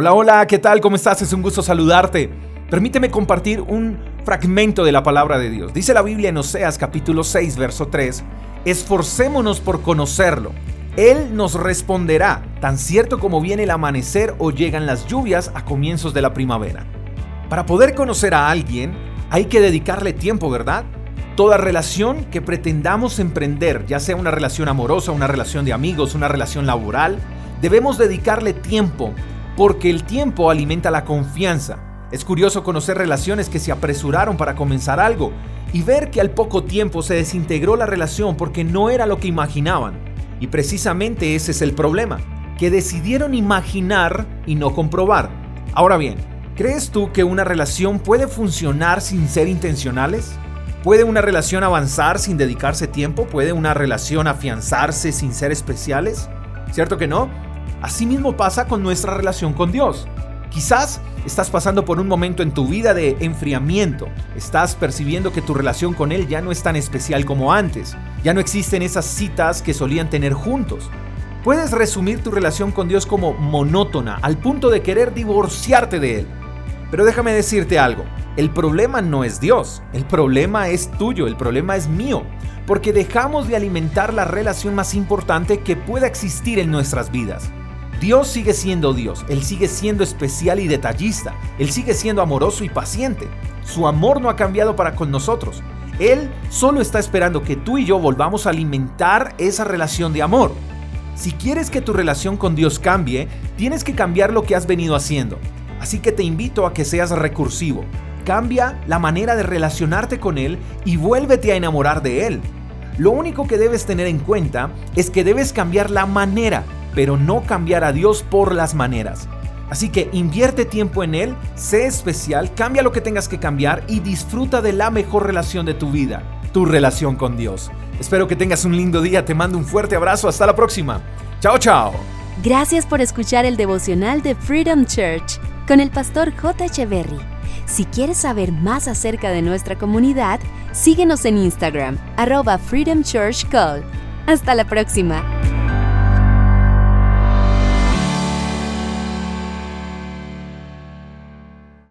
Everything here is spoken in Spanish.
Hola, hola, ¿qué tal? ¿Cómo estás? Es un gusto saludarte. Permíteme compartir un fragmento de la palabra de Dios. Dice la Biblia en Oseas capítulo 6, verso 3, esforcémonos por conocerlo. Él nos responderá, tan cierto como viene el amanecer o llegan las lluvias a comienzos de la primavera. Para poder conocer a alguien, hay que dedicarle tiempo, ¿verdad? Toda relación que pretendamos emprender, ya sea una relación amorosa, una relación de amigos, una relación laboral, debemos dedicarle tiempo porque el tiempo alimenta la confianza. Es curioso conocer relaciones que se apresuraron para comenzar algo y ver que al poco tiempo se desintegró la relación porque no era lo que imaginaban. Y precisamente ese es el problema, que decidieron imaginar y no comprobar. Ahora bien, ¿crees tú que una relación puede funcionar sin ser intencionales? ¿Puede una relación avanzar sin dedicarse tiempo? ¿Puede una relación afianzarse sin ser especiales? ¿Cierto que no? Asimismo pasa con nuestra relación con Dios. Quizás estás pasando por un momento en tu vida de enfriamiento. Estás percibiendo que tu relación con Él ya no es tan especial como antes. Ya no existen esas citas que solían tener juntos. Puedes resumir tu relación con Dios como monótona, al punto de querer divorciarte de Él. Pero déjame decirte algo, el problema no es Dios, el problema es tuyo, el problema es mío, porque dejamos de alimentar la relación más importante que pueda existir en nuestras vidas. Dios sigue siendo Dios, Él sigue siendo especial y detallista, Él sigue siendo amoroso y paciente. Su amor no ha cambiado para con nosotros. Él solo está esperando que tú y yo volvamos a alimentar esa relación de amor. Si quieres que tu relación con Dios cambie, tienes que cambiar lo que has venido haciendo. Así que te invito a que seas recursivo. Cambia la manera de relacionarte con Él y vuélvete a enamorar de Él. Lo único que debes tener en cuenta es que debes cambiar la manera pero no cambiar a Dios por las maneras. Así que invierte tiempo en Él, sé especial, cambia lo que tengas que cambiar y disfruta de la mejor relación de tu vida, tu relación con Dios. Espero que tengas un lindo día, te mando un fuerte abrazo, hasta la próxima. Chao, chao. Gracias por escuchar el devocional de Freedom Church con el pastor J. Echeverry. Si quieres saber más acerca de nuestra comunidad, síguenos en Instagram, arroba Freedom Church Call. Hasta la próxima.